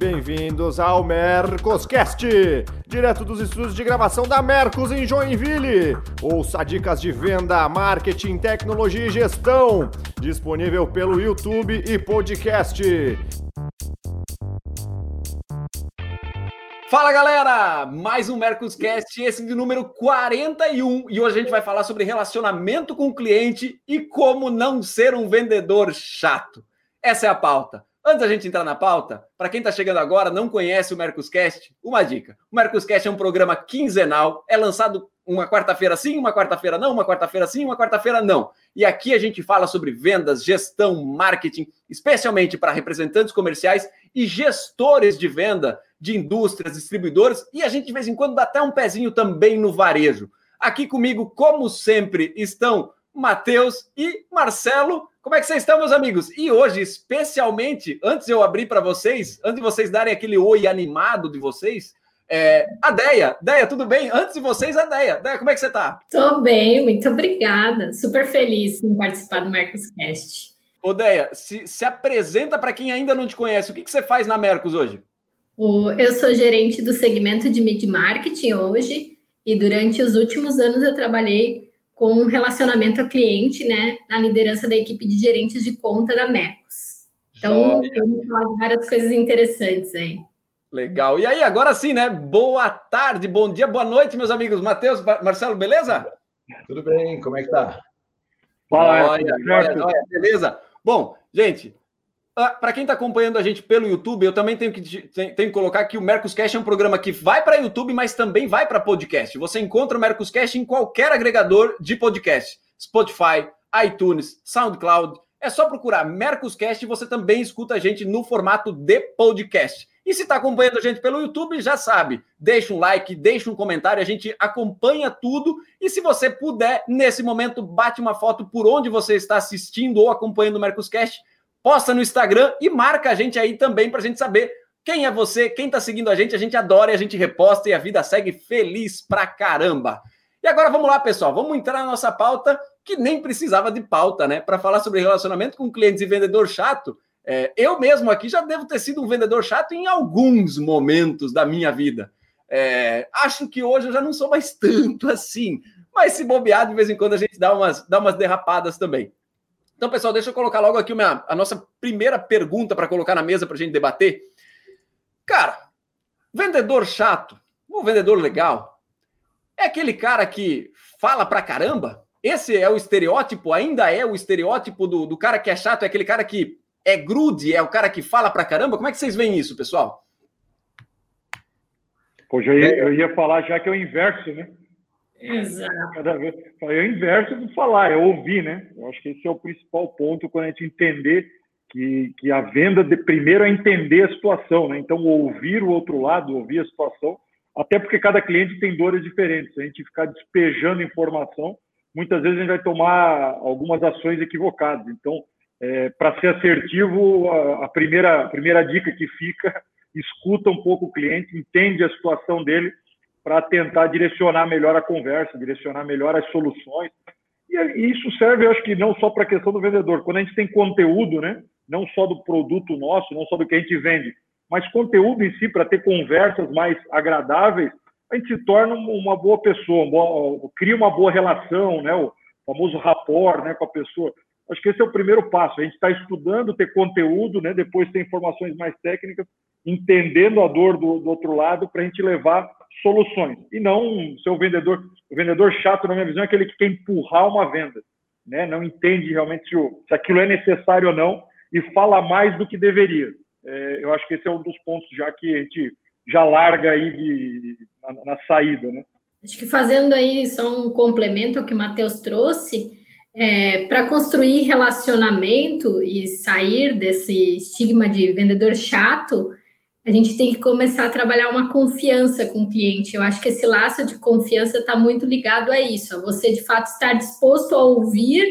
Bem-vindos ao Mercoscast, direto dos estúdios de gravação da Mercos em Joinville. Ouça dicas de venda, marketing, tecnologia e gestão, disponível pelo YouTube e podcast. Fala galera, mais um Mercoscast, esse de número 41, e hoje a gente vai falar sobre relacionamento com o cliente e como não ser um vendedor chato. Essa é a pauta. Antes da gente entrar na pauta, para quem está chegando agora, não conhece o Mercoscast, uma dica. O Mercoscast é um programa quinzenal, é lançado uma quarta-feira sim, uma quarta-feira não, uma quarta-feira sim, uma quarta-feira não. E aqui a gente fala sobre vendas, gestão, marketing, especialmente para representantes comerciais e gestores de venda de indústrias, distribuidores, e a gente de vez em quando dá até um pezinho também no varejo. Aqui comigo, como sempre, estão Matheus e Marcelo. Como é que vocês estão, meus amigos? E hoje, especialmente, antes de eu abrir para vocês, antes de vocês darem aquele oi animado de vocês, é, a Deia. Deia, tudo bem? Antes de vocês, a Deia. Deia, como é que você está? Estou bem, muito obrigada. Super feliz em participar do Mercoscast. Ô, Deia, se, se apresenta para quem ainda não te conhece. O que, que você faz na Mercos hoje? Eu sou gerente do segmento de mid marketing hoje e durante os últimos anos eu trabalhei com relacionamento ao cliente, né, na liderança da equipe de gerentes de conta da Mecos. Então, falar de várias coisas interessantes aí. Legal. E aí, agora sim, né? Boa tarde, bom dia, boa noite, meus amigos. Matheus, Marcelo, beleza? Tudo bem, como é que tá? Fala, olha, olha, olha, beleza? Bom, gente, para quem está acompanhando a gente pelo YouTube, eu também tenho que, tenho que colocar que o Mercoscast é um programa que vai para YouTube, mas também vai para podcast. Você encontra o Mercoscast em qualquer agregador de podcast. Spotify, iTunes, SoundCloud. É só procurar Mercoscast e você também escuta a gente no formato de podcast. E se está acompanhando a gente pelo YouTube, já sabe, deixa um like, deixa um comentário, a gente acompanha tudo. E se você puder, nesse momento, bate uma foto por onde você está assistindo ou acompanhando o Mercoscast posta no Instagram e marca a gente aí também para a gente saber quem é você, quem está seguindo a gente. A gente adora e a gente reposta e a vida segue feliz pra caramba. E agora vamos lá, pessoal. Vamos entrar na nossa pauta, que nem precisava de pauta, né? Para falar sobre relacionamento com clientes e vendedor chato. É, eu mesmo aqui já devo ter sido um vendedor chato em alguns momentos da minha vida. É, acho que hoje eu já não sou mais tanto assim. Mas se bobear, de vez em quando a gente dá umas, dá umas derrapadas também. Então, pessoal, deixa eu colocar logo aqui uma, a nossa primeira pergunta para colocar na mesa para a gente debater. Cara, vendedor chato, ou vendedor legal, é aquele cara que fala pra caramba? Esse é o estereótipo, ainda é o estereótipo do, do cara que é chato, é aquele cara que é grude, é o cara que fala pra caramba? Como é que vocês veem isso, pessoal? Poxa, eu ia, eu ia falar já que é o inverso, né? Exato. Cada vez, é o inverso de falar, é ouvir, né? Eu acho que esse é o principal ponto quando a gente entender que, que a venda, de, primeiro, é entender a situação, né? Então, ouvir o outro lado, ouvir a situação, até porque cada cliente tem dores diferentes. A gente ficar despejando informação, muitas vezes a gente vai tomar algumas ações equivocadas. Então, é, para ser assertivo, a, a, primeira, a primeira dica que fica, escuta um pouco o cliente, entende a situação dele para tentar direcionar melhor a conversa, direcionar melhor as soluções. E isso serve, eu acho que não só para a questão do vendedor. Quando a gente tem conteúdo, né, não só do produto nosso, não só do que a gente vende, mas conteúdo em si para ter conversas mais agradáveis, a gente se torna uma boa pessoa, uma boa, cria uma boa relação, né, o famoso rapport né, com a pessoa. Acho que esse é o primeiro passo. A gente está estudando, ter conteúdo, né, depois ter informações mais técnicas, entendendo a dor do, do outro lado para a gente levar soluções e não ser vendedor. O vendedor chato, na minha visão, é aquele que quer empurrar uma venda, né? Não entende realmente se, o, se aquilo é necessário ou não e fala mais do que deveria. É, eu acho que esse é um dos pontos já que a gente já larga aí de, na, na saída, né? Acho que fazendo aí só um complemento ao que o Matheus trouxe, é, para construir relacionamento e sair desse estigma de vendedor chato, a gente tem que começar a trabalhar uma confiança com o cliente. Eu acho que esse laço de confiança está muito ligado a isso, a você de fato estar disposto a ouvir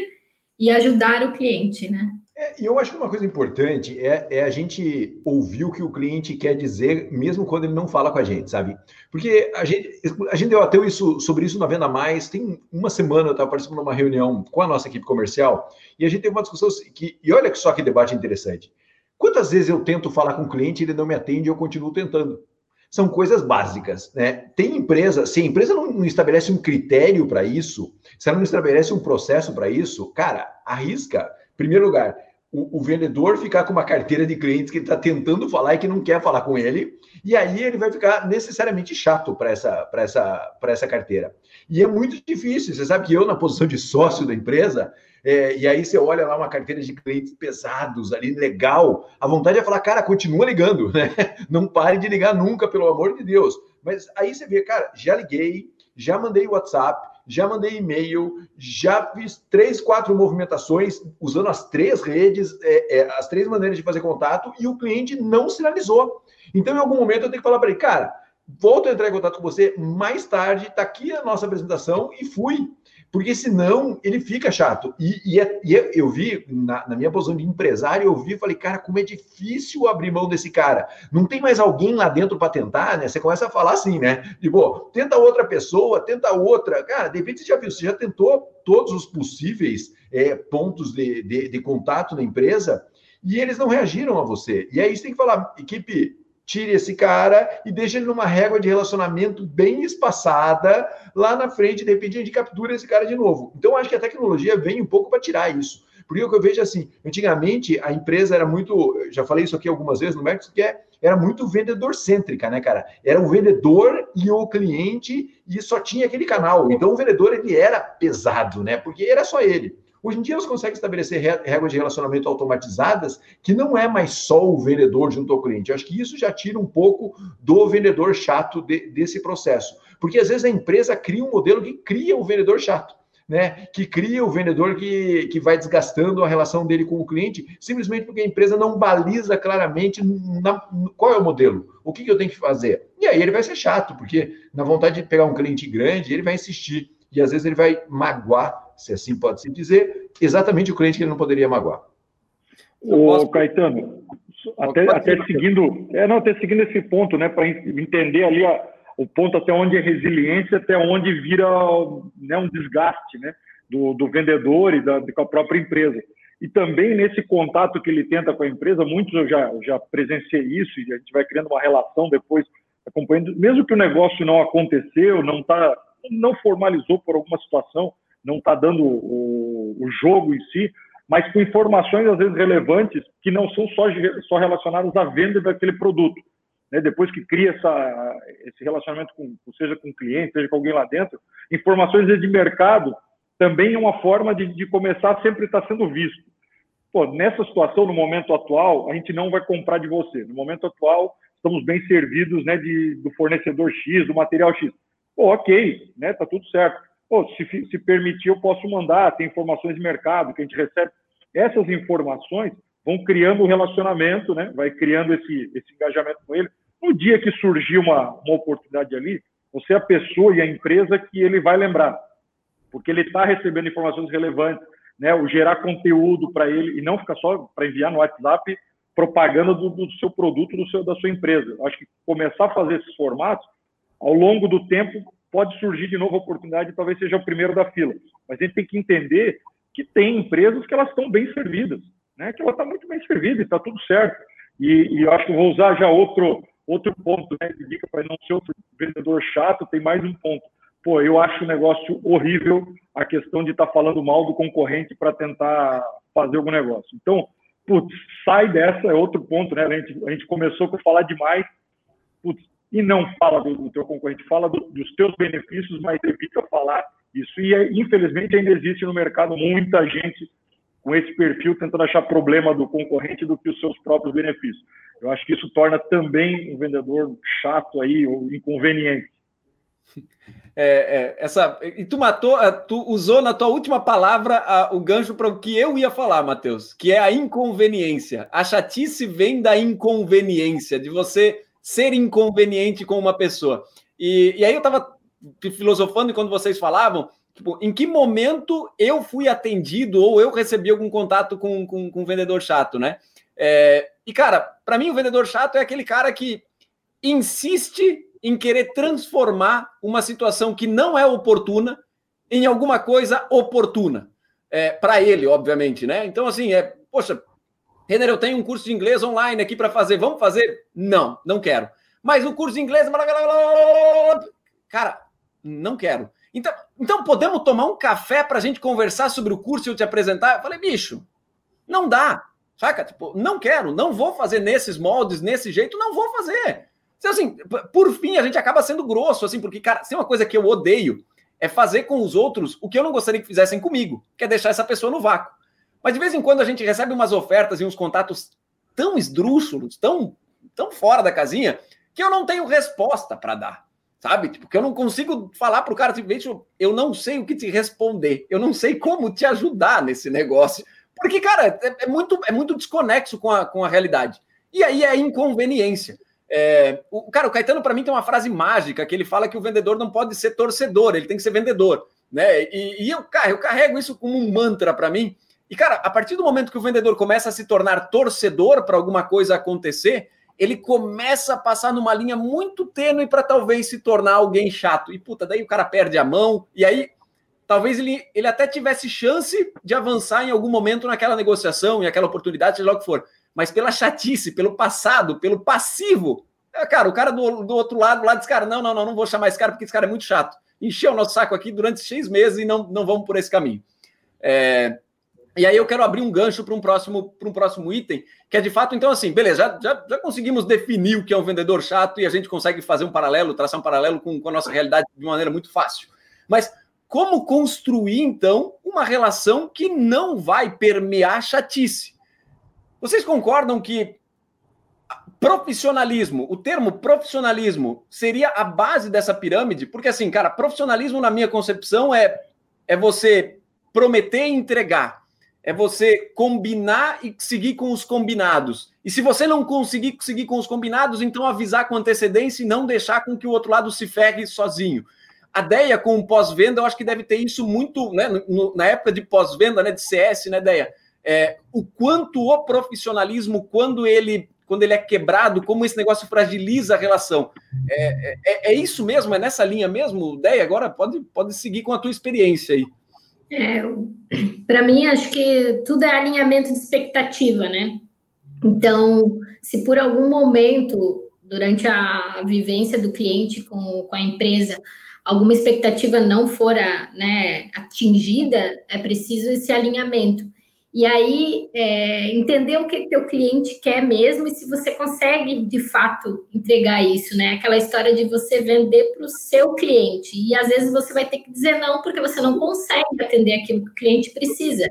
e ajudar o cliente, né? É, e eu acho que uma coisa importante é, é, a gente ouvir o que o cliente quer dizer, mesmo quando ele não fala com a gente, sabe? Porque a gente, a gente deu até isso, sobre isso na Venda Mais. Tem uma semana eu estava participando de uma reunião com a nossa equipe comercial e a gente teve uma discussão que, e olha só que debate interessante. Quantas vezes eu tento falar com o cliente, ele não me atende e eu continuo tentando? São coisas básicas, né? Tem empresa, se a empresa não, não estabelece um critério para isso, se ela não estabelece um processo para isso, cara, arrisca. Em primeiro lugar, o, o, vendedor ficar com uma carteira de clientes que ele está tentando falar e que não quer falar com ele, e aí ele vai ficar necessariamente chato para essa, essa, essa carteira. E é muito difícil. Você sabe que eu, na posição de sócio da empresa, é, e aí você olha lá uma carteira de clientes pesados ali, legal, a vontade é falar, cara, continua ligando, né? Não pare de ligar nunca, pelo amor de Deus. Mas aí você vê, cara, já liguei, já mandei WhatsApp, já mandei e-mail, já fiz três, quatro movimentações usando as três redes, é, é, as três maneiras de fazer contato e o cliente não sinalizou. Então, em algum momento, eu tenho que falar para ele, cara, volto a entrar em contato com você mais tarde, está aqui a nossa apresentação e fui porque senão ele fica chato. E, e, é, e é, eu vi, na, na, minha posição de empresário, eu vi e falei, cara, como é difícil abrir mão desse cara. Não tem mais alguém lá dentro para tentar, né? Você começa a falar assim, né? Tipo, tenta outra pessoa, tenta outra. Cara, de repente você já viu, você já tentou todos os possíveis é, pontos de, de, de contato na empresa e eles não reagiram a você. E aí você tem que falar, equipe, tire esse cara e deixe ele numa régua de relacionamento bem espaçada lá na frente, de repente a gente captura esse cara de novo. Então, acho que a tecnologia vem um pouco para tirar isso. Porque o que eu vejo assim, antigamente a empresa era muito, já falei isso aqui algumas vezes no Mercos, que é, era muito vendedor cêntrica, né, cara? Era o vendedor e o cliente e só tinha aquele canal. Então o vendedor ele era pesado, né? Porque era só ele. Hoje em dia, você consegue estabelecer regras de relacionamento automatizadas que não é mais só o vendedor junto ao cliente. Eu acho que isso já tira um pouco do vendedor chato de, desse processo. Porque às vezes a empresa cria um modelo que cria o vendedor chato. Né, que cria o vendedor que, que vai desgastando a relação dele com o cliente, simplesmente porque a empresa não baliza claramente na, qual é o modelo, o que, que eu tenho que fazer. E aí ele vai ser chato, porque na vontade de pegar um cliente grande, ele vai insistir e às vezes ele vai magoar se assim pode se dizer, exatamente o cliente que ele não poderia magoar. O posso... Caetano, até, até seguindo, é, não, até seguindo esse ponto, né, para entender ali a, o ponto até onde é resiliência, até onde vira né, um desgaste, né, do, do vendedor e da, da própria empresa. E também nesse contato que ele tenta com a empresa, muitos eu já, já presenciei isso e a gente vai criando uma relação depois acompanhando, mesmo que o negócio não aconteceu, não tá, não formalizou por alguma situação, não está dando o, o, jogo em si, mas com informações às vezes relevantes que não são só, só relacionadas à venda daquele produto. Né? Depois que cria essa, esse relacionamento, com, seja com o cliente, seja com alguém lá dentro, informações de mercado também é uma forma de, de começar a sempre estar sendo visto. Pô, nessa situação, no momento atual, a gente não vai comprar de você. No momento atual, estamos bem servidos né, de, do fornecedor X, do material X. Pô, ok, né, tá tudo certo. Se, se permitir, eu posso mandar, tem informações de mercado que a gente recebe. Essas informações vão criando um relacionamento, né? vai criando esse, esse engajamento com ele. No dia que surgir uma, uma oportunidade ali, você é a pessoa e a empresa que ele vai lembrar, porque ele está recebendo informações relevantes, né? o gerar conteúdo para ele e não ficar só para enviar no WhatsApp propaganda do, do seu produto, do seu, da sua empresa. Acho que começar a fazer esses formatos, ao longo do tempo, pode surgir de novo a oportunidade, talvez seja o primeiro da fila. Mas a gente tem que entender que tem empresas que elas estão bem servidas, né? que ela está muito bem servida e está tudo certo. E, e, eu acho que vou usar já outro, outro ponto, né, de dica para não ser outro vendedor chato, tem mais um ponto. Pô, eu acho um negócio horrível a questão de estar tá falando mal do concorrente para tentar fazer algum negócio. Então, putz, sai dessa, é outro ponto, né? A gente, a gente começou com falar demais. Putz, e não fala do, do teu concorrente, fala do, dos teus benefícios, mas evita falar isso. E, infelizmente, ainda existe no mercado muita gente com esse perfil tentando achar problema do concorrente do que os seus próprios benefícios. Eu acho que isso torna também um vendedor chato aí, ou inconveniente. É, é, essa, e tu matou, é, tu usou na tua última palavra a, o gancho para o que eu ia falar, Matheus, que é a inconveniência. A chatice vem da inconveniência, de você ser inconveniente com uma pessoa. E, e aí eu estava filosofando quando vocês falavam, tipo, em que momento eu fui atendido ou eu recebi algum contato com, com, com um vendedor chato, né? É, e, cara, para mim o vendedor chato é aquele cara que insiste em querer transformar uma situação que não é oportuna em alguma coisa oportuna. É, para ele, obviamente, né? Então, assim, é, poxa, Renner, eu tenho um curso de inglês online aqui para fazer. Vamos fazer? Não, não quero. Mas o curso de inglês. Cara, não quero. Então, então podemos tomar um café para a gente conversar sobre o curso e eu te apresentar? Eu falei, bicho, não dá. Saca? Tipo, não quero, não vou fazer nesses moldes, nesse jeito, não vou fazer. Então, assim, por fim, a gente acaba sendo grosso, assim, porque, cara, se é uma coisa que eu odeio é fazer com os outros o que eu não gostaria que fizessem comigo, que é deixar essa pessoa no vácuo. Mas de vez em quando a gente recebe umas ofertas e uns contatos tão esdrúxulos, tão, tão fora da casinha, que eu não tenho resposta para dar. Sabe? Tipo, que eu não consigo falar para o cara, tipo, eu não sei o que te responder, eu não sei como te ajudar nesse negócio. Porque, cara, é, é muito, é muito desconexo com a, com a realidade. E aí é inconveniência. É, o cara, o Caetano, para mim, tem uma frase mágica que ele fala que o vendedor não pode ser torcedor, ele tem que ser vendedor. Né? E, e eu, eu carrego isso como um mantra para mim, e, cara, a partir do momento que o vendedor começa a se tornar torcedor para alguma coisa acontecer, ele começa a passar numa linha muito tênue para talvez se tornar alguém chato. E, puta, daí o cara perde a mão, e aí talvez ele, ele até tivesse chance de avançar em algum momento naquela negociação, em aquela oportunidade, seja lá o que for. Mas pela chatice, pelo passado, pelo passivo, é, cara, o cara do, do outro lado lá diz, cara, não, não, não, não vou chamar esse cara porque esse cara é muito chato. Encheu o nosso saco aqui durante seis meses e não, não vamos por esse caminho. É, e aí eu quero abrir um gancho para um próximo para um próximo item, que é de fato, então, assim, beleza, já, já, conseguimos definir o que é um vendedor chato e a gente consegue fazer um paralelo, traçar um paralelo com, com a nossa realidade de maneira muito fácil. Mas como construir, então, uma relação que não vai permear chatice? Vocês concordam que profissionalismo, o termo profissionalismo seria a base dessa pirâmide? Porque, assim, cara, profissionalismo, na minha concepção, é, é você prometer e entregar é você combinar e seguir com os combinados. E se você não conseguir seguir com os combinados, então avisar com antecedência e não deixar com que o outro lado se ferre sozinho. A ideia com o pós-venda, eu acho que deve ter isso muito, né? No, na época de pós-venda, né? De CS, né, ideia? É, o quanto o profissionalismo, quando ele, quando ele é quebrado, como esse negócio fragiliza a relação. É, é, é isso mesmo? É nessa linha mesmo, ideia? Agora pode, pode seguir com a tua experiência aí. É, para mim, acho que tudo é alinhamento de expectativa, né? Então, se por algum momento, durante a vivência do cliente com, com a empresa, alguma expectativa não for né, atingida, é preciso esse alinhamento. E aí, é, entender o que teu cliente quer mesmo e se você consegue, de fato, entregar isso, né? Aquela história de você vender para o seu cliente. E às vezes você vai ter que dizer não, porque você não consegue atender aquilo que o cliente precisa.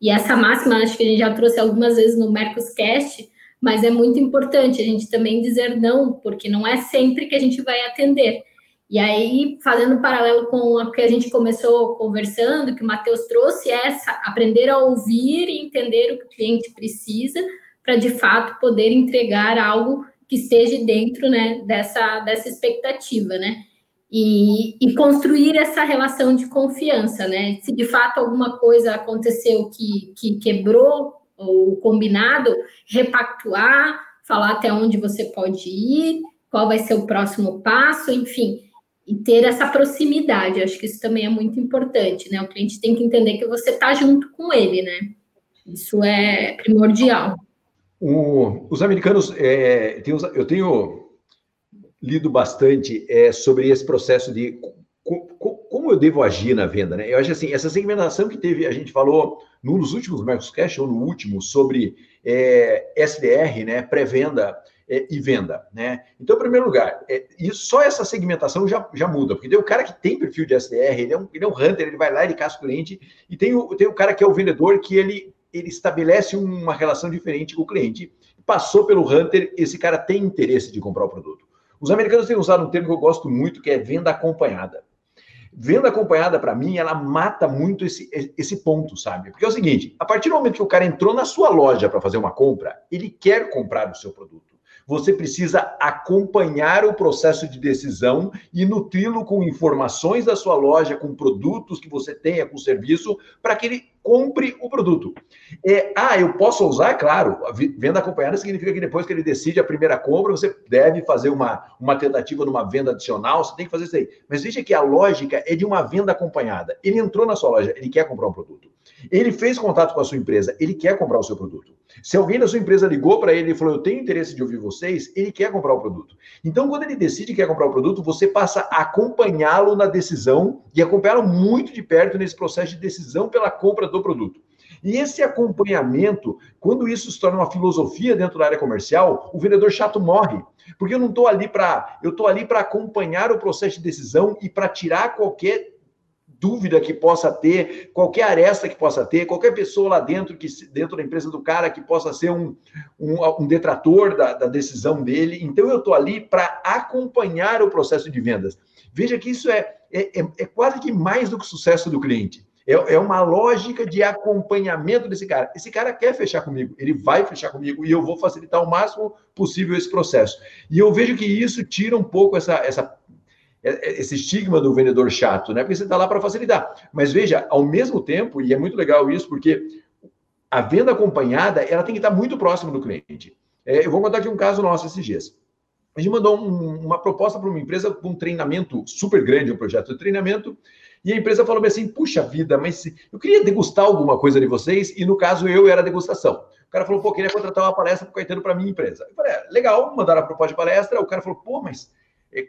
E essa máxima, acho que a gente já trouxe algumas vezes no Mercoscast, mas é muito importante a gente também dizer não, porque não é sempre que a gente vai atender. E aí, fazendo um paralelo com o que a gente começou conversando, que o Matheus trouxe, é essa, aprender a ouvir e entender o que o cliente precisa para, de fato, poder entregar algo que esteja dentro né, dessa, dessa expectativa, né? E, e, construir essa relação de confiança, né? Se de fato alguma coisa aconteceu que, que quebrou o combinado, repactuar, falar até onde você pode ir, qual vai ser o próximo passo, enfim e ter essa proximidade. Acho que isso também é muito importante, né? O cliente tem que entender que você está junto com ele, né? Isso é primordial. O, os americanos, é, tem, eu tenho lido bastante é, sobre esse processo de como eu devo agir na venda, né? Eu acho assim, essa segmentação que teve, a gente falou num dos últimos Marcos Cash ou no último sobre é, SDR, né? Pré-venda é, e venda, né? Então, em primeiro lugar, é, só essa segmentação já, já muda, porque tem o cara que tem perfil de SDR, ele é um, ele é um hunter, ele vai lá, ele caça o cliente, e tem o, tem o cara que é o vendedor, que ele, ele estabelece uma relação diferente com o cliente. Passou pelo hunter, esse cara tem interesse de comprar o produto. Os americanos têm usado um termo que eu gosto muito, que é venda acompanhada. Venda acompanhada, para mim, ela mata muito esse, esse ponto, sabe? Porque é o seguinte: a partir do momento que o cara entrou na sua loja para fazer uma compra, ele quer comprar o seu produto você precisa acompanhar o processo de decisão e nutri-lo com informações da sua loja, com produtos que você tenha, com serviço, para que ele compre o produto. É, ah, eu posso usar? Claro, venda acompanhada significa que depois que ele decide a primeira compra, você deve fazer uma, uma tentativa numa venda adicional, você tem que fazer isso aí. Mas veja que a lógica é de uma venda acompanhada. Ele entrou na sua loja, ele quer comprar um produto. Ele fez contato com a sua empresa, ele quer comprar o seu produto. Se alguém da sua empresa ligou para ele e falou, eu tenho interesse de ouvir vocês, ele quer comprar o produto. Então, quando ele decide que quer comprar o produto, você passa a acompanhá-lo na decisão e acompanhá-lo muito de perto nesse processo de decisão pela compra do produto. E esse acompanhamento, quando isso se torna uma filosofia dentro da área comercial, o vendedor chato morre. Porque eu não estou ali para. Eu estou ali para acompanhar o processo de decisão e para tirar qualquer dúvida que possa ter, qualquer aresta que possa ter, qualquer pessoa lá dentro, que dentro da empresa do cara que possa ser um, um, um detrator da, da, decisão dele. Então, eu estou ali para acompanhar o processo de vendas. Veja que isso é, é, é, é, quase que mais do que o sucesso do cliente. É, é uma lógica de acompanhamento desse cara. Esse cara quer fechar comigo, ele vai fechar comigo e eu vou facilitar o máximo possível esse processo. E eu vejo que isso tira um pouco essa, essa esse estigma do vendedor chato, né? Porque você está lá para facilitar. Mas veja, ao mesmo tempo, e é muito legal isso, porque a venda acompanhada ela tem que estar muito próxima do cliente. É, eu vou contar aqui um caso nosso esses dias. A gente mandou um, uma proposta para uma empresa com um treinamento super grande, um projeto de treinamento, e a empresa falou assim: puxa vida, mas eu queria degustar alguma coisa de vocês, e no caso eu era degustação. O cara falou, pô, queria contratar uma palestra para o Caetano para minha empresa. Eu falei, é, legal, mandaram a proposta de palestra. O cara falou, pô, mas é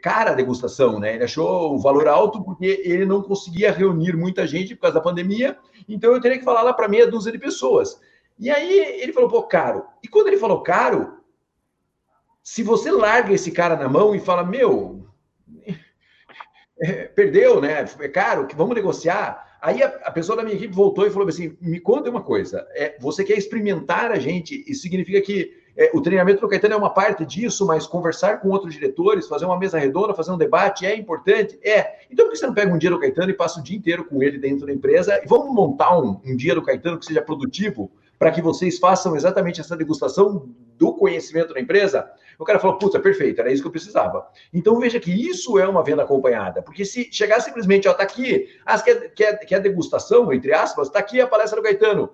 cara a degustação, né? Ele achou o valor alto porque ele não conseguia reunir muita gente por causa da pandemia, então eu teria que falar lá para meia dúzia de pessoas. E aí ele falou, pô, caro. E quando ele falou caro, se você larga esse cara na mão e fala, meu, é, perdeu, né? É caro, vamos negociar. Aí a, a, pessoa da minha equipe voltou e falou assim: me conta uma coisa, é, você quer experimentar a gente, isso significa que é, o treinamento do Caetano é uma parte disso, mas conversar com outros diretores, fazer uma mesa redonda, fazer um debate é importante? É. Então, por que você não pega um dia do Caetano e passa o dia inteiro com ele dentro da empresa e vamos montar um, um dia do Caetano que seja produtivo para que vocês façam exatamente essa degustação do conhecimento da empresa? O cara falou, puta, perfeito, era isso que eu precisava. Então veja que isso é uma venda acompanhada, porque se chegar simplesmente, ó, tá aqui, ah, quer, quer, quer degustação, entre aspas, tá aqui a palestra do Caetano.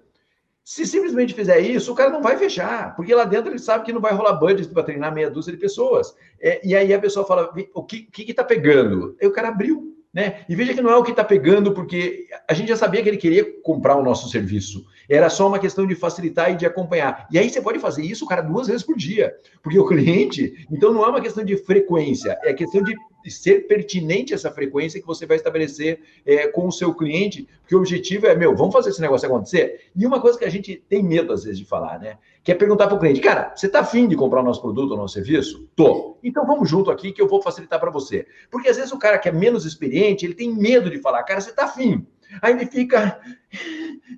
Se simplesmente fizer isso, o cara não vai fechar, porque lá dentro ele sabe que não vai rolar budget para treinar meia dúzia de pessoas. É, e aí a pessoa fala: o que está que que tá pegando? Aí o cara abriu. Né? E veja que não é o que está pegando, porque a gente já sabia que ele queria comprar o nosso serviço. Era só uma questão de facilitar e de acompanhar. E aí você pode fazer isso, cara, duas vezes por dia. Porque o cliente, então não é uma questão de frequência, é questão de ser pertinente essa frequência que você vai estabelecer é, com o seu cliente, porque o objetivo é, meu, vamos fazer esse negócio acontecer? E uma coisa que a gente tem medo, às vezes, de falar, né? Que é perguntar para o cliente, cara, você está afim de comprar o nosso produto ou nosso serviço? Tô. Então vamos junto aqui que eu vou facilitar para você. Porque às vezes o cara que é menos experiente, ele tem medo de falar, cara, você está afim. Aí ele fica.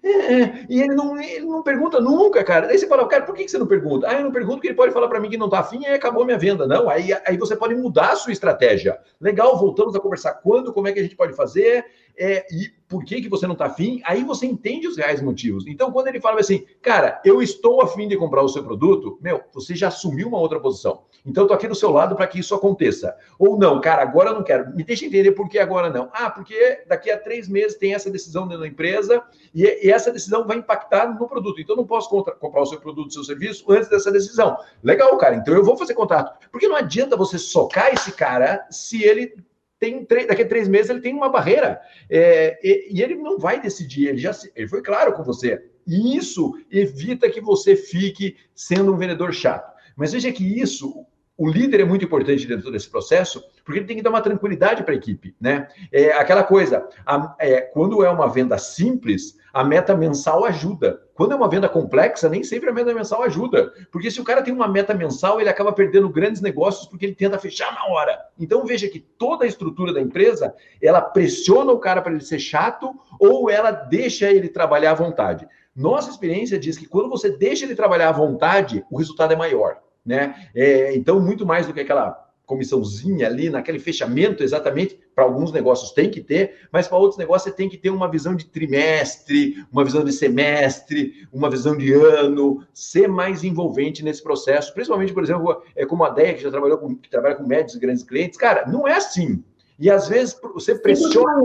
É, e ele não, ele não pergunta nunca, cara. Daí você fala, cara, por que você não pergunta? Ah, eu não pergunto porque ele pode falar para mim que não está afim e acabou minha venda. Não, aí, aí você pode mudar a sua estratégia. Legal, voltamos a conversar quando, como é que a gente pode fazer é, e por que, que você não está afim. Aí você entende os reais motivos. Então, quando ele fala assim, cara, eu estou afim de comprar o seu produto, meu, você já assumiu uma outra posição. Então, tô aqui do seu lado para que isso aconteça. Ou não, cara, agora eu não quero. Me deixa entender por que agora não. Ah, porque daqui a três meses tem essa decisão dentro da empresa e, e essa decisão vai impactar no produto. Então, não posso contra, comprar o seu produto, seu serviço antes dessa decisão. Legal, cara. Então, eu vou fazer contato. Porque não adianta você socar esse cara se ele tem daqui a três meses ele tem uma barreira é, e, e, ele não vai decidir. Ele já ele foi claro com você. E isso evita que você fique sendo um vendedor chato. Mas veja que isso, o líder é muito importante dentro desse processo, porque ele tem que dar uma tranquilidade para a equipe, né? É aquela coisa, a, é, quando é uma venda simples, a meta mensal ajuda. Quando é uma venda complexa, nem sempre a meta mensal ajuda, porque se o cara tem uma meta mensal, ele acaba perdendo grandes negócios porque ele tenta fechar na hora. Então veja que toda a estrutura da empresa, ela pressiona o cara para ele ser chato ou ela deixa ele trabalhar à vontade. Nossa experiência diz que quando você deixa ele trabalhar à vontade, o resultado é maior né? É, então, muito mais do que aquela comissãozinha ali, naquele fechamento exatamente, para alguns negócios tem que ter, mas para outros negócios você tem que ter uma visão de trimestre, uma visão de semestre, uma visão de ano, ser mais envolvente nesse processo, principalmente, por exemplo, é como a DEA, que já trabalhou com, que trabalha com médios e grandes clientes, cara, não é assim. E às vezes você pressiona.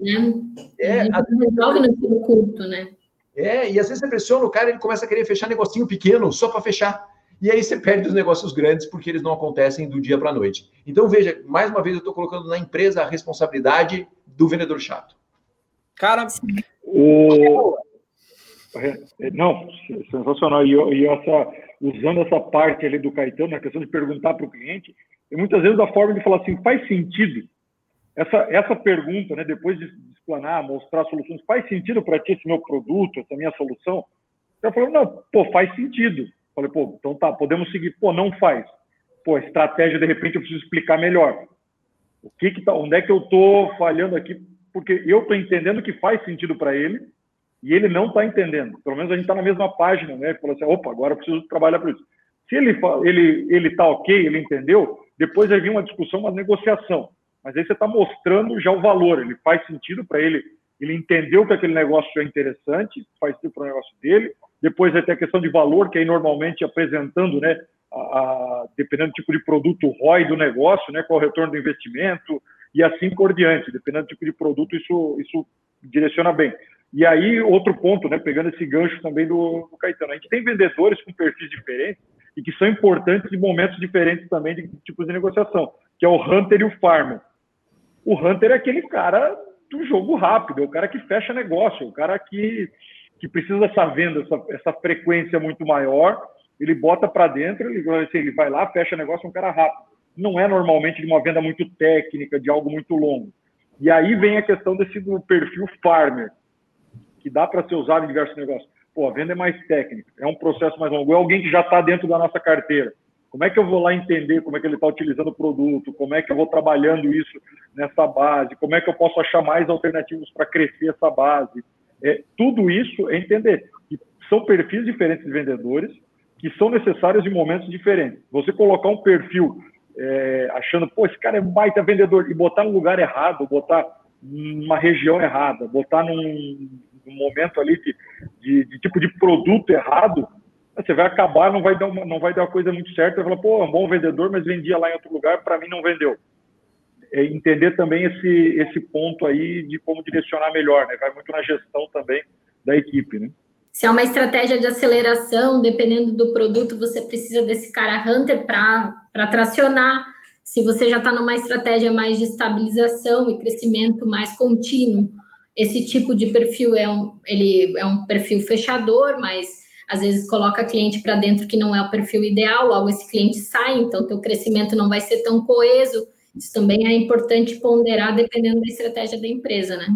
Né? É, a... resolve no curto, né? É, e às vezes você pressiona o cara, ele começa a querer fechar negocinho pequeno só para fechar. E aí você perde os negócios grandes porque eles não acontecem do dia para a noite. Então, veja, mais uma vez eu estou colocando na empresa a responsabilidade do vendedor chato. Cara, o... É, não, sensacional. E, e essa, usando essa parte ali do Caetano, na questão de perguntar para o cliente, e muitas vezes a forma de falar assim, faz sentido? Essa, essa pergunta, né, depois de explanar, mostrar soluções, faz sentido para ti esse meu produto, essa minha solução? Eu falei, não, pô, faz sentido. Falei, pô, então tá, podemos seguir. Pô, não faz. Pô, estratégia, de repente, eu preciso explicar melhor. O que que tá, onde é que eu tô falhando aqui? Porque eu tô entendendo que faz sentido para ele e ele não está entendendo. Pelo menos a gente está na mesma página, né? Falou assim, opa, agora eu preciso trabalhar por isso. Se ele ele ele está ok, ele entendeu, depois vai vir uma discussão, uma negociação. Mas aí você está mostrando já o valor. Ele faz sentido para ele, ele entendeu que aquele negócio é interessante, faz sentido para o negócio dele. Depois ter a questão de valor, que aí normalmente apresentando, né, a, a, dependendo do tipo de produto, ROI do negócio, né, qual é o retorno do investimento, e assim por diante. Dependendo do tipo de produto, isso, isso direciona bem. E aí, outro ponto, né, pegando esse gancho também do, do Caetano, a gente tem vendedores com perfis diferentes e que são importantes em momentos diferentes também de tipos de negociação, que é o Hunter e o Farmer. O Hunter é aquele cara do jogo rápido, é o cara que fecha negócio, é o cara que, que precisa dessa venda, essa, essa frequência muito maior, ele bota para dentro, ele, assim, ele vai lá, fecha negócio, é um cara rápido. Não é normalmente de uma venda muito técnica, de algo muito longo. E aí vem a questão desse do perfil farmer, que dá para ser usado em diversos negócios. Pô, a venda é mais técnica, é um processo mais longo. É alguém que já está dentro da nossa carteira. Como é que eu vou lá entender como é que ele está utilizando o produto? Como é que eu vou trabalhando isso nessa base? Como é que eu posso achar mais alternativas para crescer essa base? É, tudo isso é entender que são perfis diferentes de vendedores que são necessários em momentos diferentes. Você colocar um perfil é, achando, pô, esse cara é baita vendedor e botar no lugar errado, botar numa região errada, botar num, um momento ali de, de, de, tipo de produto errado, você vai acabar, não vai dar uma, não vai dar uma coisa muito certa, vai falar, pô, é um bom vendedor, mas vendia lá em outro lugar, para mim não vendeu. É entender também esse, esse ponto aí de como direcionar melhor, né? Vai muito na gestão também da equipe, né? Se é uma estratégia de aceleração, dependendo do produto, você precisa desse cara hunter para tracionar. Se você já está numa estratégia mais de estabilização e crescimento mais contínuo, esse tipo de perfil é um, ele é um perfil fechador, mas às vezes coloca cliente para dentro que não é o perfil ideal, logo esse cliente sai, então teu crescimento não vai ser tão coeso. Isso também é importante ponderar dependendo da estratégia da empresa, né?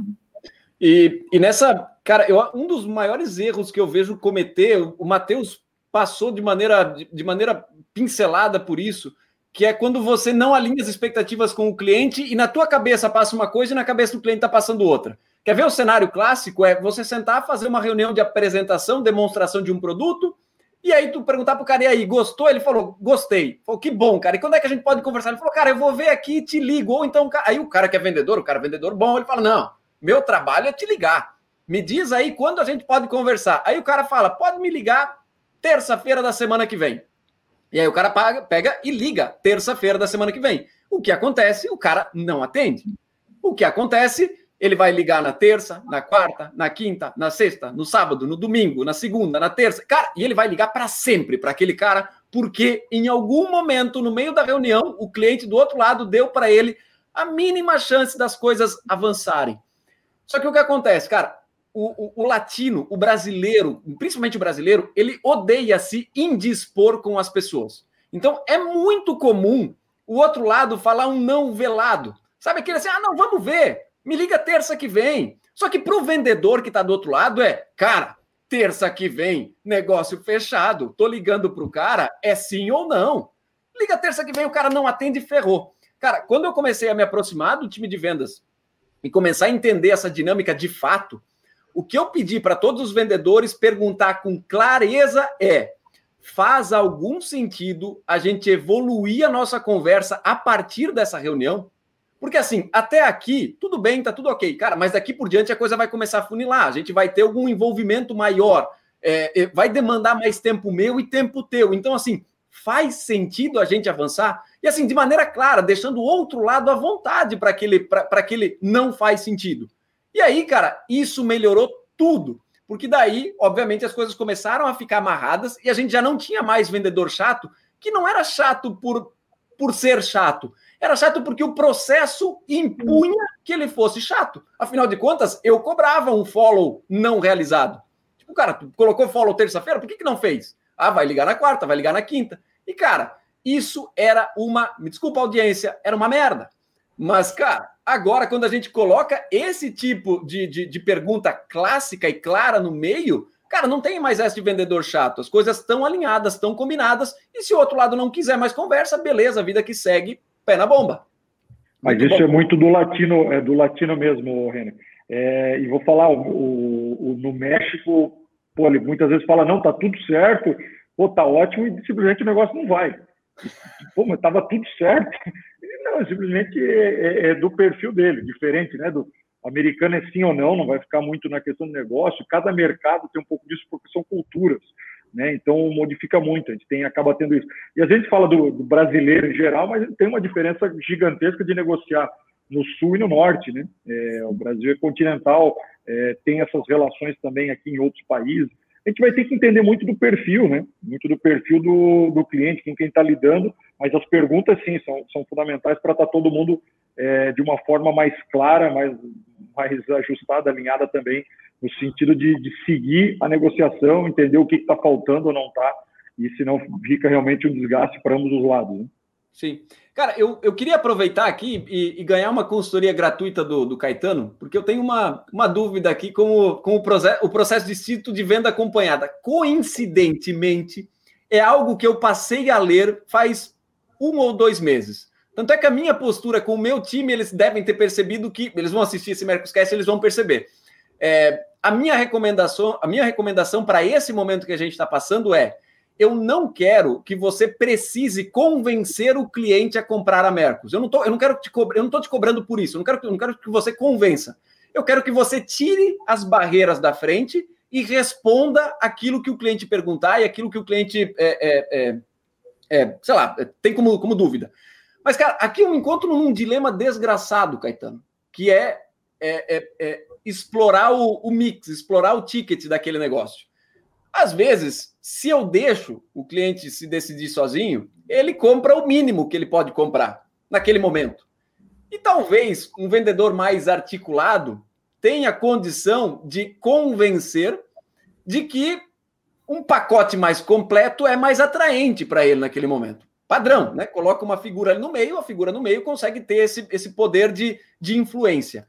E, e nessa, cara, eu, um dos maiores erros que eu vejo cometer, o Matheus passou de maneira, de, de maneira pincelada por isso, que é quando você não alinha as expectativas com o cliente e na tua cabeça passa uma coisa e na cabeça do cliente está passando outra. Quer ver o cenário clássico? É você sentar, fazer uma reunião de apresentação, demonstração de um produto, e aí tu perguntar pro cara, e aí, gostou? Ele falou, gostei. Falou, que bom, cara. E quando é que a gente pode conversar? Ele falou, cara, eu vou ver aqui e te ligo. Ou então, aí o cara que é vendedor, o cara é vendedor bom, ele fala, não, meu trabalho é te ligar. Me diz aí quando a gente pode conversar. Aí o cara fala, pode me ligar terça-feira da semana que vem. E aí o cara paga, pega e liga terça-feira da semana que vem. O que acontece? O cara não atende. O que acontece? Ele vai ligar na terça, na quarta, na quinta, na sexta, no sábado, no domingo, na segunda, na terça. Cara, e ele vai ligar para sempre para aquele cara, porque em algum momento, no meio da reunião, o cliente do outro lado deu para ele a mínima chance das coisas avançarem. Só que o que acontece, cara? O, o, o, latino, o brasileiro, principalmente o brasileiro, ele odeia se indispor com as pessoas. Então é muito comum o outro lado falar um não velado. Sabe aquele assim, ah, não, vamos ver. Me liga terça que vem. Só que para o vendedor que está do outro lado é, cara, terça que vem, negócio fechado. Tô ligando para o cara, é sim ou não. Liga terça que vem, o cara não atende e ferrou. Cara, quando eu comecei a me aproximar do time de vendas e começar a entender essa dinâmica de fato, o que eu pedi para todos os vendedores perguntar com clareza é: faz algum sentido a gente evoluir a nossa conversa a partir dessa reunião? Porque assim, até aqui, tudo bem, tá tudo ok, cara, mas daqui por diante a coisa vai começar a funilar, a gente vai ter algum envolvimento maior, é, é, vai demandar mais tempo meu e tempo teu. Então, assim, faz sentido a gente avançar? E assim, de maneira clara, deixando o outro lado à vontade para aquele, aquele não faz sentido. E aí, cara, isso melhorou tudo. Porque daí, obviamente, as coisas começaram a ficar amarradas e a gente já não tinha mais vendedor chato, que não era chato por, por ser chato. Era chato porque o processo impunha que ele fosse chato. Afinal de contas, eu cobrava um follow não realizado. Tipo, cara, tu colocou follow terça-feira, por que, que não fez? Ah, vai ligar na quarta, vai ligar na quinta. E, cara, isso era uma. Me desculpa, audiência, era uma merda. Mas, cara, agora, quando a gente coloca esse tipo de, de, de, pergunta clássica e clara no meio, cara, não tem mais essa de vendedor chato. As coisas estão alinhadas, estão combinadas. E se o outro lado não quiser mais conversa, beleza, a vida que segue, pé na bomba. Mas muito isso bom. é muito do latino, é do latino mesmo, René. É, e vou falar, o, o, o, no México, pô, ele muitas vezes fala, não, tá tudo certo, pô, tá ótimo, e simplesmente o negócio não vai. Pô, mas tava tudo certo. Não, simplesmente é, é, é, do perfil dele, diferente, né? Do americano é sim ou não, não vai ficar muito na questão do negócio. Cada mercado tem um pouco disso porque são culturas, né? Então modifica muito, a gente tem, acaba tendo isso. E a gente fala do, do brasileiro em geral, mas tem uma diferença gigantesca de negociar no sul e no norte, né? É, o Brasil é continental, é, tem essas relações também aqui em outros países a gente vai ter que entender muito do perfil, né? Muito do perfil do, do cliente, com quem está lidando, mas as perguntas, sim, são, são fundamentais para estar tá todo mundo é, de uma forma mais clara, mais, mais ajustada, alinhada também, no sentido de, de seguir a negociação, entender o que está faltando ou não está, e senão fica realmente um desgaste para ambos os lados. Né? Sim. Cara, eu, eu queria aproveitar aqui e, e ganhar uma consultoria gratuita do, do, Caetano, porque eu tenho uma, uma dúvida aqui com, o, com o, processo, o processo de de venda acompanhada. Coincidentemente, é algo que eu passei a ler faz um ou dois meses. Tanto é que a minha postura com o meu time, eles devem ter percebido que. Eles vão assistir esse Mercoscast, eles vão perceber. É, a minha recomendação, a minha recomendação para esse momento que a gente está passando é eu não quero que você precise convencer o cliente a comprar a Mercos. Eu não tô, eu não quero te cobrar, eu não estou te cobrando por isso. Eu não quero, eu não quero que você convença. Eu quero que você tire as barreiras da frente e responda aquilo que o cliente perguntar e aquilo que o cliente é, é, é, é sei lá, tem como, como dúvida. Mas, cara, aqui eu me encontro num dilema desgraçado, Caetano, que é, é, é, é explorar o, o mix, explorar o ticket daquele negócio. Às vezes, se eu deixo o cliente se decidir sozinho, ele compra o mínimo que ele pode comprar naquele momento. E talvez um vendedor mais articulado tenha condição de convencer de que um pacote mais completo é mais atraente para ele naquele momento. Padrão, né? Coloca uma figura ali no meio, a figura no meio consegue ter esse, esse poder de, de influência.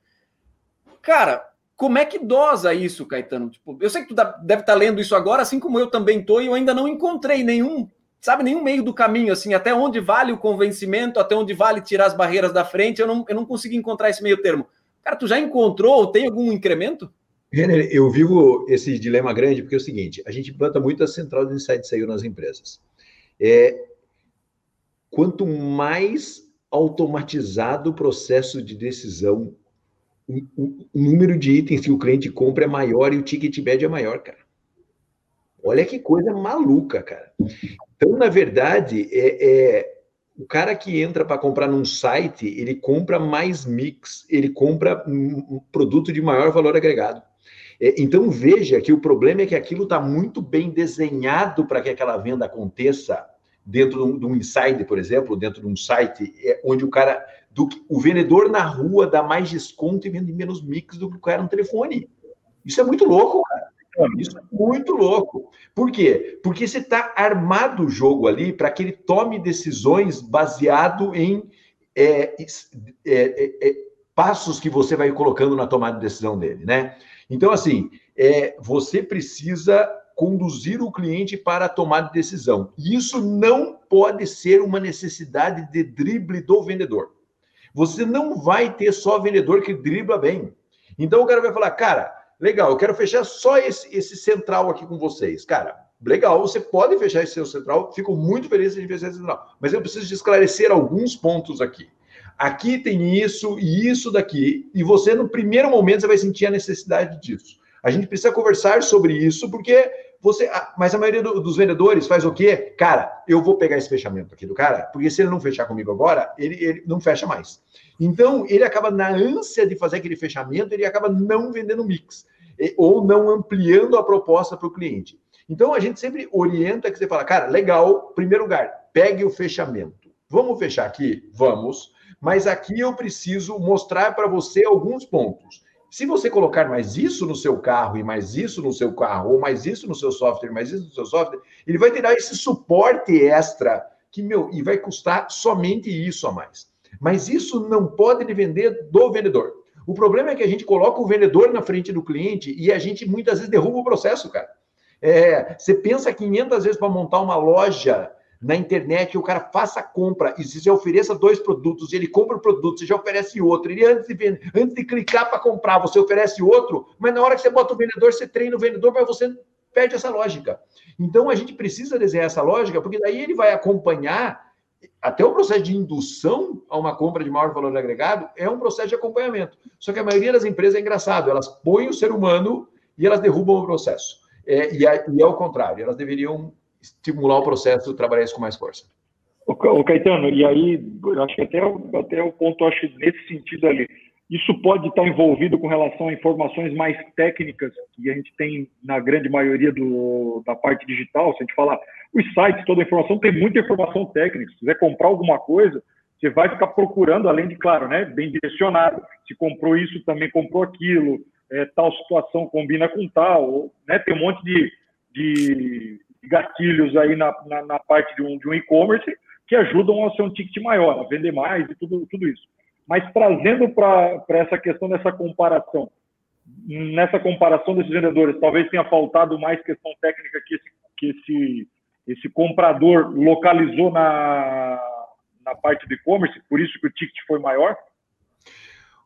Cara, como é que dosa isso, Caetano? Tipo, eu sei que tu deve estar tá lendo isso agora, assim como eu também estou, e eu ainda não encontrei nenhum, sabe, nenhum meio do caminho, assim, até onde vale o convencimento, até onde vale tirar as barreiras da frente, eu não, eu não consegui encontrar esse meio termo. Cara, tu já encontrou, tem algum incremento? Renner, eu vivo esse dilema grande porque é o seguinte, a gente planta muito a central de insight sale nas empresas. É, quanto mais automatizado o processo de decisão o, número de itens que o cliente compra é maior e o ticket médio é maior, cara. Olha que coisa maluca, cara. Então, na verdade, é, é o cara que entra para comprar num site, ele compra mais mix, ele compra um produto de maior valor agregado. É, então, veja que o problema é que aquilo está muito bem desenhado para que aquela venda aconteça dentro de um insider, por exemplo, dentro de um site, é, onde o cara do que o vendedor na rua dá mais desconto e vende menos mix do que o cara no telefone. Isso é muito louco, cara. Isso é muito louco. Por quê? Porque você está armado o jogo ali para que ele tome decisões baseado em é, é, é, é, passos que você vai colocando na tomada de decisão dele, né? Então, assim, é, você precisa conduzir o cliente para a tomada de decisão. Isso não pode ser uma necessidade de drible do vendedor. Você não vai ter só vendedor que dribla bem. Então o cara vai falar, cara, legal, eu quero fechar só esse, esse central aqui com vocês. Cara, legal, você pode fechar esse seu central, fico muito feliz de fechar esse central. Mas eu preciso de esclarecer alguns pontos aqui. Aqui tem isso e isso daqui, e você no primeiro momento você vai sentir a necessidade disso. A gente precisa conversar sobre isso, porque você. Mas a maioria do, dos vendedores faz o quê? Cara, eu vou pegar esse fechamento aqui do cara, porque se ele não fechar comigo agora, ele, ele não fecha mais. Então, ele acaba na ânsia de fazer aquele fechamento, ele acaba não vendendo mix. ou não ampliando a proposta para o cliente. Então a gente sempre orienta que você fala, cara, legal, primeiro lugar, pegue o fechamento. Vamos fechar aqui? Vamos. Mas aqui eu preciso mostrar para você alguns pontos. Se você colocar mais isso no seu carro e mais isso no seu carro, ou mais isso no seu software, mais isso no seu software, ele vai ter esse suporte extra que, meu, e vai custar somente isso a mais. Mas isso não pode vender do vendedor. O problema é que a gente coloca o vendedor na frente do cliente e a gente muitas vezes derruba o processo, cara. É, você pensa 500 vezes para montar uma loja na internet, o cara faça a compra e você ofereça dois produtos, ele compra o produto, você já oferece outro. Ele antes de, vender, antes de clicar para comprar, você oferece outro, mas na hora que você bota o vendedor, você treina o vendedor, mas você perde essa lógica. Então a gente precisa desenhar essa lógica, porque daí ele vai acompanhar até o processo de indução a uma compra de maior valor agregado é um processo de acompanhamento. Só que a maioria das empresas é engraçado, elas põem o ser humano e elas derrubam o processo. É, e, é, e é o contrário, elas deveriam estimular o processo, trabalhar isso com mais força. O Caetano, e aí, acho que até, até o ponto, acho nesse sentido ali, isso pode estar envolvido com relação a informações mais técnicas que a gente tem na grande maioria do, da parte digital. Se a gente falar, os sites, toda a informação, tem muita informação técnica. Se quiser comprar alguma coisa, você vai ficar procurando, além de, claro, né, bem direcionado. Se comprou isso, também comprou aquilo, é, tal situação combina com tal. Né, tem um monte de, de gatilhos aí na, na, na parte de um, de um e-commerce que ajudam a ser um ticket maior, a vender mais e tudo, tudo isso. Mas trazendo para essa questão dessa comparação, nessa comparação desses vendedores, talvez tenha faltado mais questão técnica que esse, que esse, esse comprador localizou na, na parte do e-commerce, por isso que o ticket foi maior?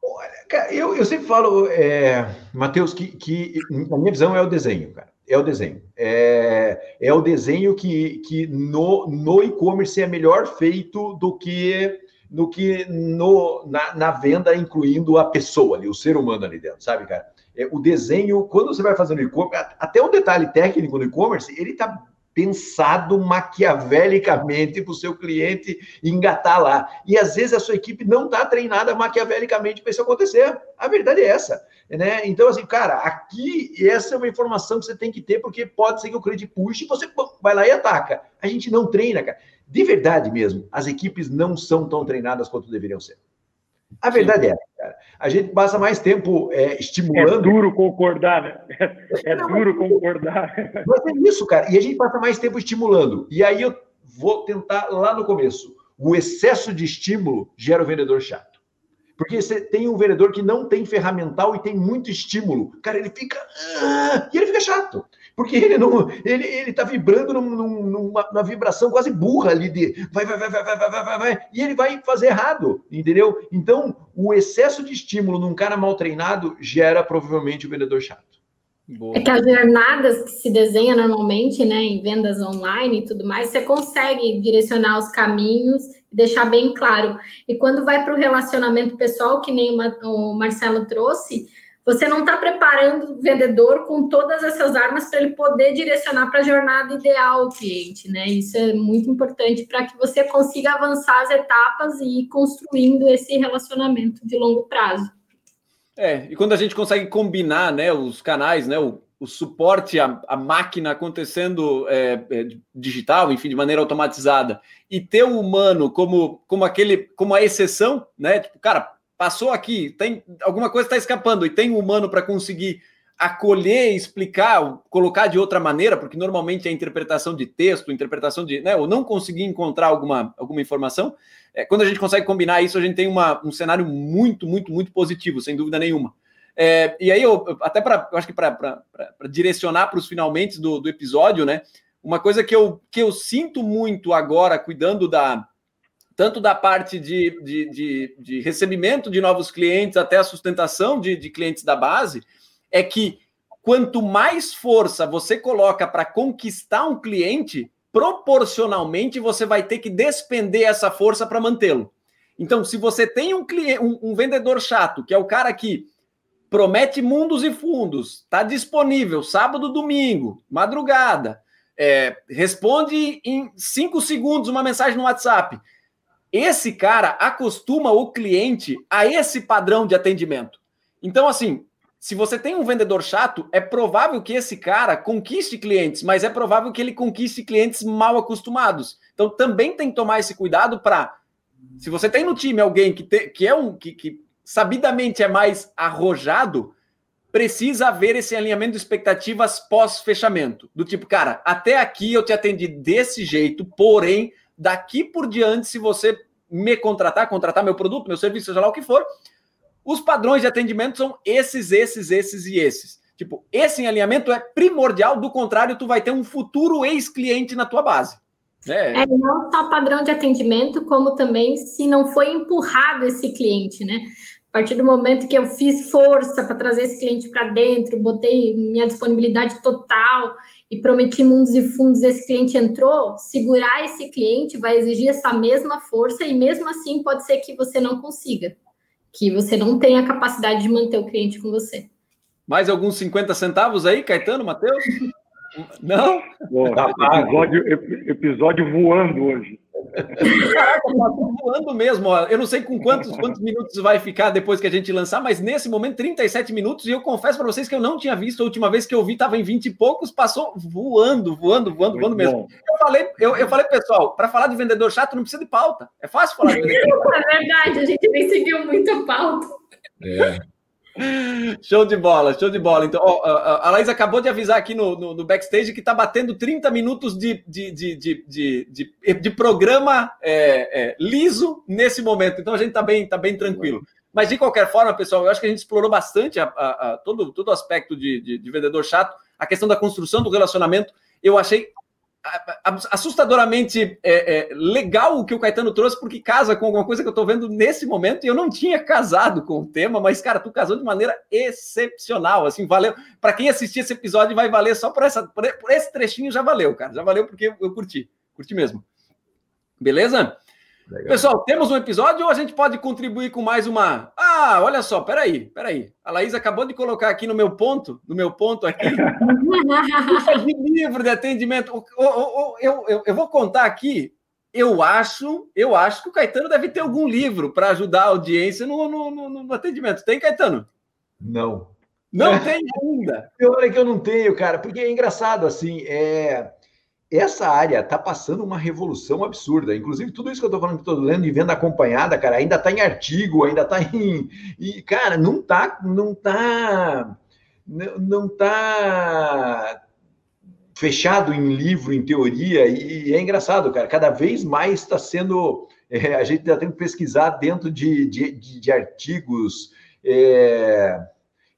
Olha, cara, eu, eu sempre falo, é, Matheus, que, que a minha visão é o desenho, cara. É o desenho. É, é o desenho que, que no, no e-commerce é melhor feito do que no que no, na, na, venda, incluindo a pessoa ali, o ser humano ali dentro, sabe, cara? É, o desenho, quando você vai fazendo e-commerce, até um detalhe técnico no e-commerce, ele está pensado maquiavelicamente para o seu cliente engatar lá. E às vezes a sua equipe não está treinada maquiavelicamente para isso acontecer. A verdade é essa. Né? Então, assim, cara, aqui essa é uma informação que você tem que ter, porque pode ser que o cliente puxe e você vai lá e ataca. A gente não treina, cara. De verdade mesmo, as equipes não são tão treinadas quanto deveriam ser. A verdade Sim. é, cara, a gente passa mais tempo é, estimulando. É duro concordar, né? É não, duro mas... concordar. Mas é isso, cara. E a gente passa mais tempo estimulando. E aí eu vou tentar lá no começo. O excesso de estímulo gera o vendedor chato. Porque você tem um vendedor que não tem ferramental e tem muito estímulo. Cara, ele fica. Ah, e ele fica chato. Porque ele não. Ele, ele tá vibrando num, numa, numa, vibração quase burra ali de vai, vai, vai, vai, vai, vai, vai, vai, e ele vai fazer errado, entendeu? Então, o excesso de estímulo num cara mal treinado gera provavelmente o vendedor chato. Boa. É que as jornadas que se desenha normalmente, né, em vendas online e tudo mais, você consegue direcionar os caminhos deixar bem claro. E quando vai para o relacionamento pessoal, que nem o Marcelo trouxe, você não está preparando o vendedor com todas essas armas para ele poder direcionar para a jornada ideal ao cliente, né? Isso é muito importante para que você consiga avançar as etapas e ir construindo esse relacionamento de longo prazo. É, e quando a gente consegue combinar, né, os canais, né, o, o suporte à, máquina acontecendo é, é, digital, enfim, de maneira automatizada, e ter o humano como, como aquele, como a exceção, né? Tipo, cara, passou aqui, tem alguma coisa está escapando e tem um humano para conseguir acolher, explicar, colocar de outra maneira, porque normalmente é interpretação de texto, interpretação de, né, ou não conseguir encontrar alguma, alguma informação. É, quando a gente consegue combinar isso, a gente tem uma, um cenário muito, muito, muito positivo, sem dúvida nenhuma. É, e aí, eu, até para, acho que para direcionar para os finalmente do, do episódio, né, uma coisa que eu, que eu sinto muito agora, cuidando da, tanto da parte de, de, de, de recebimento de novos clientes até a sustentação de, de clientes da base, é que quanto mais força você coloca para conquistar um cliente, proporcionalmente você vai ter que despender essa força para mantê-lo. Então, se você tem um cliente, um, um, vendedor chato, que é o cara que promete mundos e fundos, está disponível sábado, domingo, madrugada, é, responde em cinco segundos uma mensagem no WhatsApp esse cara acostuma o cliente a esse padrão de atendimento. Então, assim, se você tem um vendedor chato, é provável que esse cara conquiste clientes, mas é provável que ele conquiste clientes mal acostumados. Então também tem que tomar esse cuidado para. Se você tem no time alguém que, te, que é um que, que sabidamente é mais arrojado, precisa haver esse alinhamento de expectativas pós-fechamento. Do tipo, cara, até aqui eu te atendi desse jeito, porém, daqui por diante, se você me contratar, contratar meu produto, meu serviço, seja lá o que for, os padrões de atendimento são esses, esses, esses e esses. Tipo, esse alinhamento é primordial, do contrário, tu vai ter um futuro ex-cliente na tua base. É. é não só padrão de atendimento, como também se não foi empurrado esse cliente, né? A partir do momento que eu fiz força para trazer esse cliente para dentro, botei minha disponibilidade total e prometi mundos e fundos, esse cliente entrou, segurar esse cliente vai exigir essa mesma força e mesmo assim pode ser que você não consiga que você não tem a capacidade de manter o cliente com você. Mais alguns 50 centavos aí, Caetano, Matheus? Não? Tá episódio, episódio voando hoje. Caraca, tá voando mesmo. Ó. Eu não sei com quantos, quantos minutos vai ficar depois que a gente lançar, mas nesse momento, 37 minutos. E eu confesso para vocês que eu não tinha visto. A última vez que eu vi estava em 20 e poucos, passou voando, voando, voando, Muito voando mesmo. Eu falei, eu, eu falei, pessoal, para falar de vendedor chato, não precisa de pauta. É fácil falar de vendedor chato. É verdade, a gente nem seguiu muito pauta. É. Show de bola, show de bola. Então, ó, a Laís acabou de avisar aqui no, no, no backstage que está batendo 30 minutos de, de, de, de, de, de programa é, é, liso nesse momento. Então a gente está bem, tá bem tranquilo. Mas de qualquer forma, pessoal, eu acho que a gente explorou bastante a, a, a todo, todo aspecto de, de, de vendedor chato, a questão da construção do relacionamento. Eu achei assustadoramente é, é, legal o que o Caetano trouxe, porque casa com alguma coisa que eu estou vendo nesse momento, e eu não tinha casado com o tema, mas, cara, tu casou de maneira excepcional, assim, valeu. Para quem assistir esse episódio, vai valer só por, essa, por esse trechinho, já valeu, cara, já valeu porque eu curti, curti mesmo. Beleza? Legal. Pessoal, temos um episódio ou a gente pode contribuir com mais uma? Ah, olha só, peraí, peraí. A Laís acabou de colocar aqui no meu ponto, no meu ponto aqui, de livro de atendimento. Eu, eu, eu, eu vou contar aqui. Eu acho, eu acho que o Caetano deve ter algum livro para ajudar a audiência no, no, no, no atendimento. Tem, Caetano? Não. Não tem ainda. Pior é que eu não tenho, cara, porque é engraçado assim. É essa área está passando uma revolução absurda. Inclusive, tudo isso que eu estou falando, que estou lendo e vendo acompanhada, cara, ainda está em artigo, ainda está em. E, cara, não está. Não está. Não está fechado em livro, em teoria, e é engraçado, cara. Cada vez mais está sendo. É, a gente está tendo que pesquisar dentro de, de, de, de artigos. É,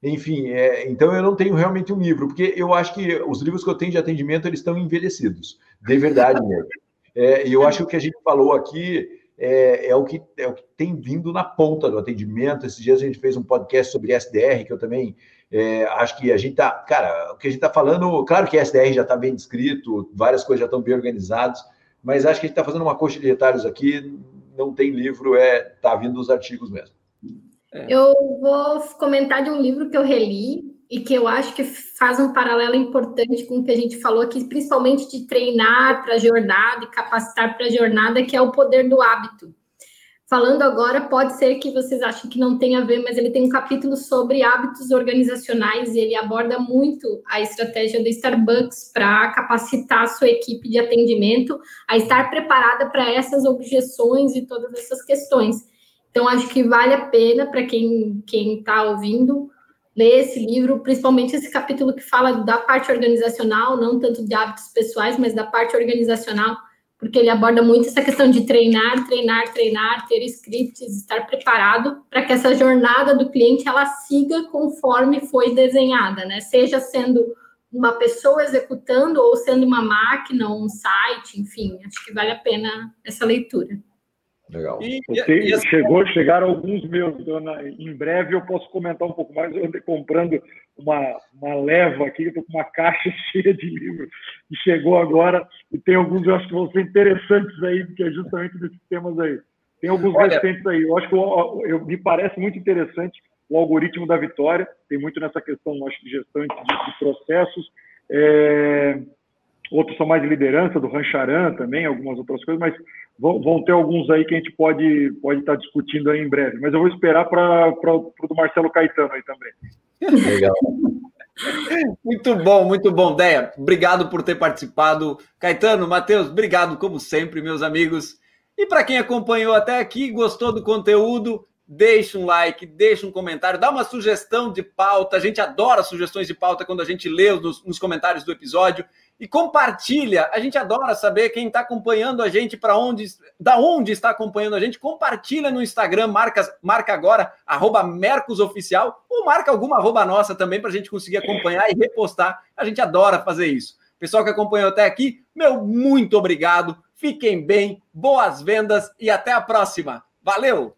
enfim, é, então eu não tenho realmente um livro, porque eu acho que os livros que eu tenho de atendimento eles estão envelhecidos, de verdade mesmo. É, eu acho que o que a gente falou aqui é, é, o que, é o que tem vindo na ponta do atendimento. Esses dias a gente fez um podcast sobre SDR, que eu também é, acho que a gente está. Cara, o que a gente está falando, claro que SDR já está bem descrito, várias coisas já estão bem organizadas, mas acho que a gente está fazendo uma coxa de retalhos aqui, não tem livro, é tá vindo os artigos mesmo. É. Eu vou comentar de um livro que eu reli e que eu acho que faz um paralelo importante com o que a gente falou aqui, principalmente de treinar para a jornada e capacitar para a jornada, que é o poder do hábito. Falando agora, pode ser que vocês achem que não tem a ver, mas ele tem um capítulo sobre hábitos organizacionais e ele aborda muito a estratégia do Starbucks para capacitar a sua equipe de atendimento a estar preparada para essas objeções e todas essas questões. Então, acho que vale a pena para quem está ouvindo ler esse livro, principalmente esse capítulo que fala da parte organizacional, não tanto de hábitos pessoais, mas da parte organizacional, porque ele aborda muito essa questão de treinar, treinar, treinar, ter scripts, estar preparado para que essa jornada do cliente ela siga conforme foi desenhada, né? Seja sendo uma pessoa executando ou sendo uma máquina um site, enfim, acho que vale a pena essa leitura. Legal. E, e, e, chegou, chegaram alguns meus, dona. Em breve eu posso comentar um pouco mais. Eu andei comprando uma, uma leva aqui, eu estou com uma caixa cheia de livros e chegou agora. E tem alguns eu acho que vão ser interessantes aí, porque é justamente desses temas aí. Tem alguns Olha, recentes aí. Eu acho que eu, eu, me parece muito interessante o algoritmo da vitória. Tem muito nessa questão, acho, de gestão de, de processos. É, outros são mais de liderança, do Rancharan também, algumas outras coisas, mas vão, vão ter alguns aí que a gente pode, pode estar discutindo aí em breve. Mas eu vou esperar para o do Marcelo Caetano aí também. Legal. Muito bom, muito bom. Deia, obrigado por ter participado. Caetano, Matheus, obrigado como sempre, meus amigos. E para quem acompanhou até aqui, gostou do conteúdo, deixa um like, deixa um comentário, dá uma sugestão de pauta. A gente adora sugestões de pauta quando a gente lê nos, nos comentários do episódio e compartilha. A gente adora saber quem está acompanhando a gente, para onde, da onde está acompanhando a gente. Compartilha no Instagram, marca, marca agora, arroba Mercosoficial, ou marca alguma arroba nossa também para a gente conseguir acompanhar e repostar. A gente adora fazer isso. Pessoal que acompanhou até aqui, meu muito obrigado. Fiquem bem, boas vendas e até a próxima. Valeu!